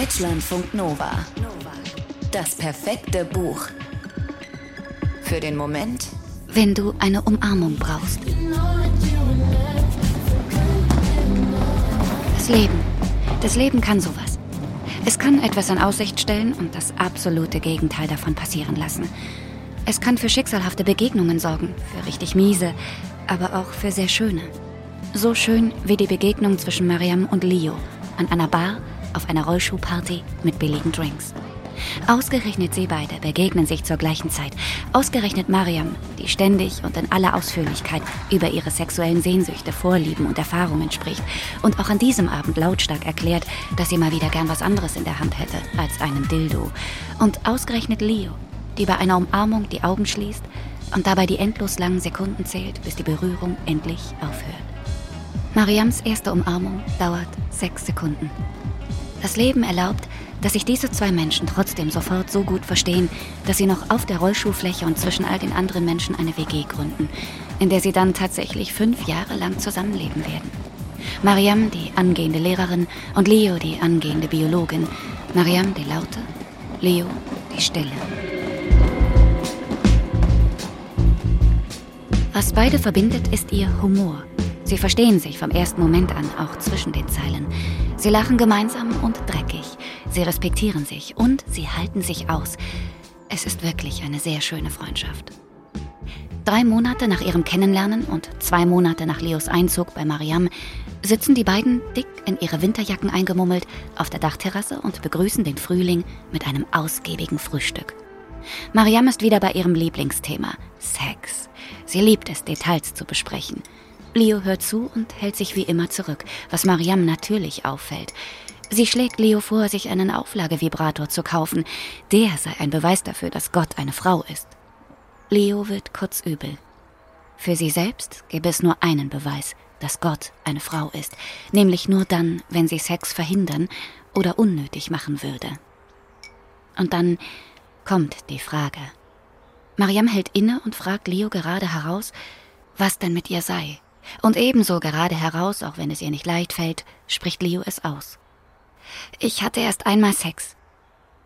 Deutschlandfunk Nova. Das perfekte Buch. Für den Moment, wenn du eine Umarmung brauchst. Das Leben. Das Leben kann sowas. Es kann etwas in Aussicht stellen und das absolute Gegenteil davon passieren lassen. Es kann für schicksalhafte Begegnungen sorgen, für richtig miese, aber auch für sehr schöne. So schön wie die Begegnung zwischen Mariam und Leo an einer Bar auf einer Rollschuhparty mit billigen Drinks. Ausgerechnet sie beide begegnen sich zur gleichen Zeit. Ausgerechnet Mariam, die ständig und in aller Ausführlichkeit über ihre sexuellen Sehnsüchte, Vorlieben und Erfahrungen spricht und auch an diesem Abend lautstark erklärt, dass sie mal wieder gern was anderes in der Hand hätte als einen Dildo. Und ausgerechnet Leo, die bei einer Umarmung die Augen schließt und dabei die endlos langen Sekunden zählt, bis die Berührung endlich aufhört. Mariams erste Umarmung dauert sechs Sekunden. Das Leben erlaubt, dass sich diese zwei Menschen trotzdem sofort so gut verstehen, dass sie noch auf der Rollschuhfläche und zwischen all den anderen Menschen eine WG gründen, in der sie dann tatsächlich fünf Jahre lang zusammenleben werden. Mariam, die angehende Lehrerin, und Leo, die angehende Biologin. Mariam, die Laute, Leo, die Stille. Was beide verbindet, ist ihr Humor. Sie verstehen sich vom ersten Moment an, auch zwischen den Zeilen. Sie lachen gemeinsam und dreckig. Sie respektieren sich und sie halten sich aus. Es ist wirklich eine sehr schöne Freundschaft. Drei Monate nach ihrem Kennenlernen und zwei Monate nach Leos Einzug bei Mariam sitzen die beiden dick in ihre Winterjacken eingemummelt auf der Dachterrasse und begrüßen den Frühling mit einem ausgiebigen Frühstück. Mariam ist wieder bei ihrem Lieblingsthema, Sex. Sie liebt es, Details zu besprechen. Leo hört zu und hält sich wie immer zurück, was Mariam natürlich auffällt. Sie schlägt Leo vor, sich einen Auflagevibrator zu kaufen. Der sei ein Beweis dafür, dass Gott eine Frau ist. Leo wird kurz übel. Für sie selbst gäbe es nur einen Beweis, dass Gott eine Frau ist, nämlich nur dann, wenn sie Sex verhindern oder unnötig machen würde. Und dann kommt die Frage. Mariam hält inne und fragt Leo gerade heraus, was denn mit ihr sei. Und ebenso gerade heraus, auch wenn es ihr nicht leicht fällt, spricht Leo es aus. Ich hatte erst einmal Sex.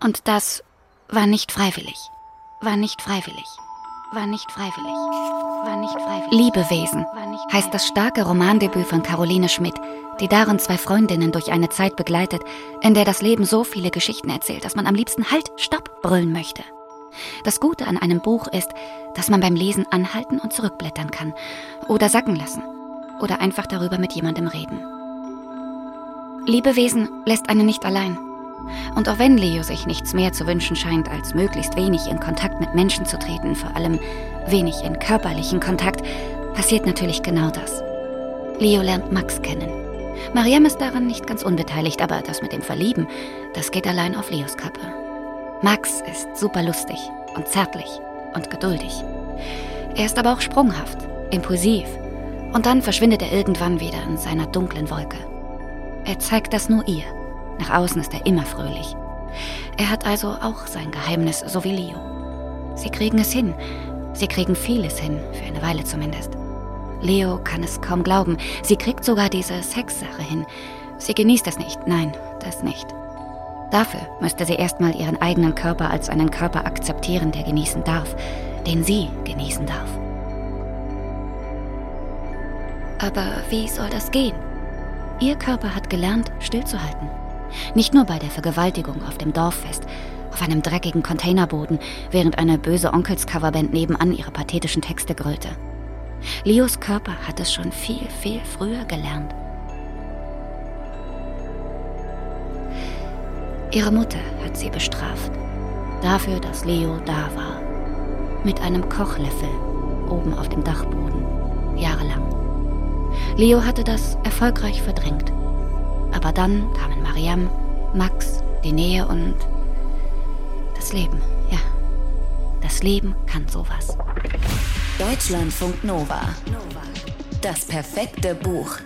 Und das war nicht freiwillig. War nicht freiwillig. War nicht freiwillig. War nicht freiwillig. Liebewesen heißt das starke Romandebüt von Caroline Schmidt, die darin zwei Freundinnen durch eine Zeit begleitet, in der das Leben so viele Geschichten erzählt, dass man am liebsten Halt, Stopp brüllen möchte. Das Gute an einem Buch ist, dass man beim Lesen anhalten und zurückblättern kann oder sacken lassen oder einfach darüber mit jemandem reden. Liebewesen lässt einen nicht allein. Und auch wenn Leo sich nichts mehr zu wünschen scheint, als möglichst wenig in Kontakt mit Menschen zu treten, vor allem wenig in körperlichen Kontakt, passiert natürlich genau das. Leo lernt Max kennen. Mariam ist daran nicht ganz unbeteiligt, aber das mit dem Verlieben, das geht allein auf Leos Kappe. Max ist super lustig und zärtlich und geduldig. Er ist aber auch sprunghaft, impulsiv. Und dann verschwindet er irgendwann wieder in seiner dunklen Wolke. Er zeigt das nur ihr. Nach außen ist er immer fröhlich. Er hat also auch sein Geheimnis, so wie Leo. Sie kriegen es hin. Sie kriegen vieles hin, für eine Weile zumindest. Leo kann es kaum glauben. Sie kriegt sogar diese Sexsache hin. Sie genießt es nicht. Nein, das nicht. Dafür müsste sie erstmal ihren eigenen Körper als einen Körper akzeptieren, der genießen darf, den sie genießen darf. Aber wie soll das gehen? Ihr Körper hat gelernt, stillzuhalten. Nicht nur bei der Vergewaltigung auf dem Dorffest, auf einem dreckigen Containerboden, während eine böse Onkels-Coverband nebenan ihre pathetischen Texte grölte. Leos Körper hat es schon viel, viel früher gelernt. Ihre Mutter hat sie bestraft. Dafür, dass Leo da war. Mit einem Kochlöffel oben auf dem Dachboden. Jahrelang. Leo hatte das erfolgreich verdrängt. Aber dann kamen Mariam, Max, die Nähe und das Leben. Ja, das Leben kann sowas. Deutschlandfunk Nova. Das perfekte Buch.